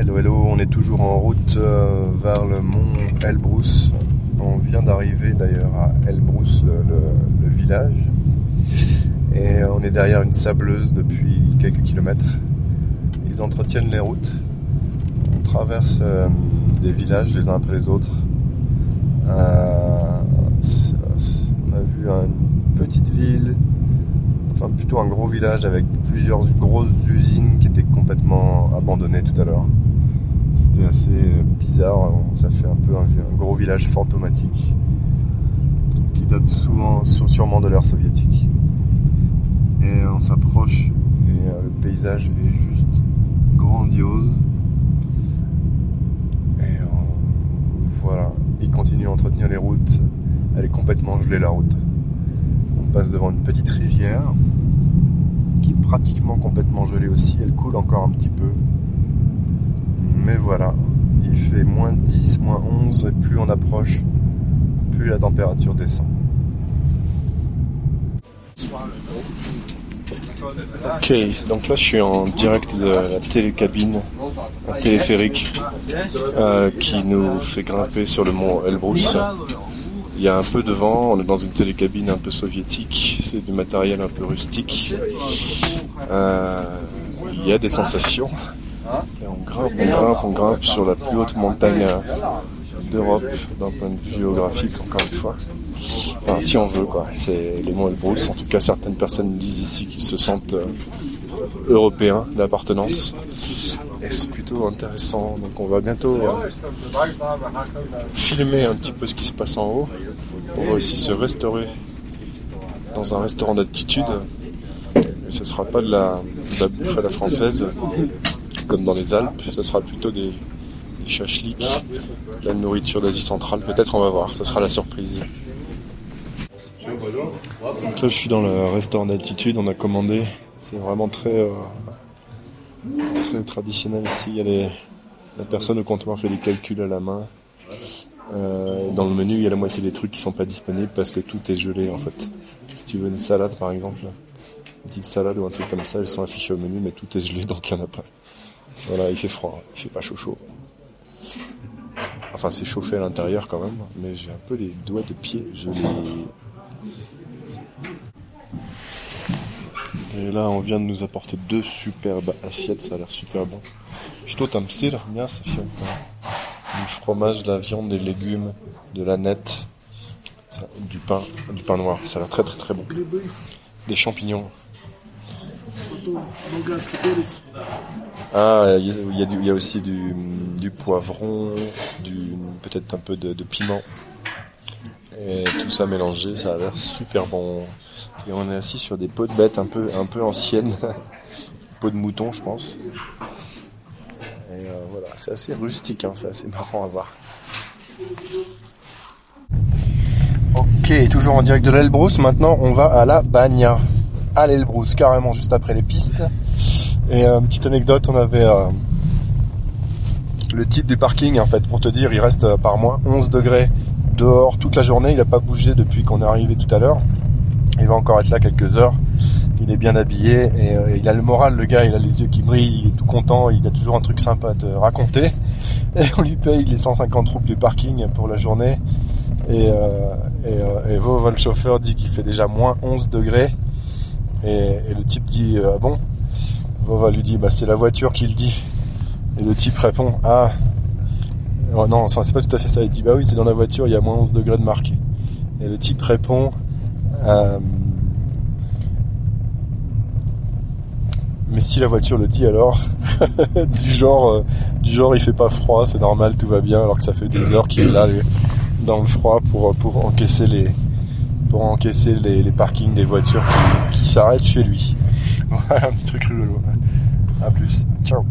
Hello, hello, on est toujours en route euh, vers le mont Elbrus. On vient d'arriver d'ailleurs à Elbrus, le, village. Et on est derrière une sableuse depuis quelques kilomètres. Ils entretiennent les routes. On traverse euh, des villages les uns après les autres. Euh, on a vu une petite ville, enfin plutôt un gros village avec plusieurs grosses usines qui étaient complètement abandonnées tout à l'heure. C'était assez euh, bizarre, ça fait un peu un, gros village fantomatique qui date souvent sû- sûrement de l'ère soviétique. Et on s'approche et euh, le paysage est juste grandiose. Et on- voilà, il continue à entretenir les routes. Elle est complètement gelée la route. On passe devant une petite rivière qui est pratiquement complètement gelée aussi. Elle coule encore un petit peu. Mais voilà, il fait moins 10, moins 11 et plus on approche, plus la température descend. Ok, donc là je suis en direct de la télécabine, un téléphérique euh, qui nous fait grimper sur le mont Elbrus. Il y a un peu de vent, on est dans une télécabine un peu soviétique, c'est du matériel un peu rustique. Euh, il y a des sensations. Et on grimpe, on grimpe, on grimpe sur la plus haute montagne d'Europe d'un point de vue géographique, encore une fois. Enfin, si on veut, quoi. C'est les monts Elbrus. En tout cas, certaines personnes disent ici qu'ils se sentent euh, européens d'appartenance. Et c'est plutôt intéressant. Donc, on va bientôt euh, filmer un petit peu ce qui se passe en haut. On va aussi se restaurer dans un restaurant d'altitude. Et ce sera pas de la, de la bouffe à la française, comme dans les Alpes. Ce sera plutôt des, des chachliks, la nourriture d'Asie centrale. Peut-être on va voir. Ça sera la surprise. Là, je suis dans le restaurant d'altitude. On a commandé. C'est vraiment très, euh, très traditionnel ici. Il y a les, la personne au comptoir fait des calculs à la main. Euh, dans le menu, il y a la moitié des trucs qui sont pas disponibles parce que tout est gelé en fait. Si tu veux une salade par exemple, une petite salade ou un truc comme ça, elles sont affichées au menu, mais tout est gelé donc il y en a pas. Voilà, il fait froid, il fait pas chaud chaud. Enfin, c'est chauffé à l'intérieur quand même, mais j'ai un peu les doigts de pied, je. Et là, on vient de nous apporter deux superbes assiettes, ça a l'air super bon. Hein. Du fromage, de la viande, des légumes, de la nette, du pain, du pain noir, ça a l'air très très très bon. Des champignons, ah, il y, a- aussi du, poivron, du peut-être un peu de, piment. Et tout ça mélangé, ça a l'air super bon. Et on est assis sur des peaux de bêtes un peu, un peu anciennes. peaux de mouton, je pense. Euh, voilà, c'est assez rustique, hein, c'est assez marrant à voir. Ok, toujours en direct de l'Elbrus. Maintenant, on va à la Bagna. À l'Elbrus, carrément juste après les pistes. Et euh, petite anecdote, on avait euh, le type du parking, en fait, pour te dire, il reste euh, par moins 11 degrés dehors toute la journée. Il n'a pas bougé depuis qu'on est arrivé tout à l'heure. Il va encore être là quelques heures. Il est bien habillé et il a le moral, le gars. Il a les yeux qui brillent, il est tout content. Il a toujours un truc sympa à te raconter. Et on lui paye les 150 roubles du parking pour la journée. Et, euh, et, chauffeur, dit qu'il fait déjà moins 11 degrés. Et, le type dit euh, Ah bon? Vova lui dit bah c'est la voiture qui le dit. Et le type répond ah oh non c'est pas tout à fait ça. Il dit bah oui c'est dans la voiture il y a moins 11 degrés de marqué. Et le type répond euh, mais si la voiture le dit alors du genre euh, du genre il fait pas froid c'est normal tout va bien alors que ça fait des heures qu'il est là dans le froid pour encaisser les pour encaisser les, parkings des voitures qui, qui s'arrêtent chez lui. Voilà un petit truc rigolo. À plus. Ciao.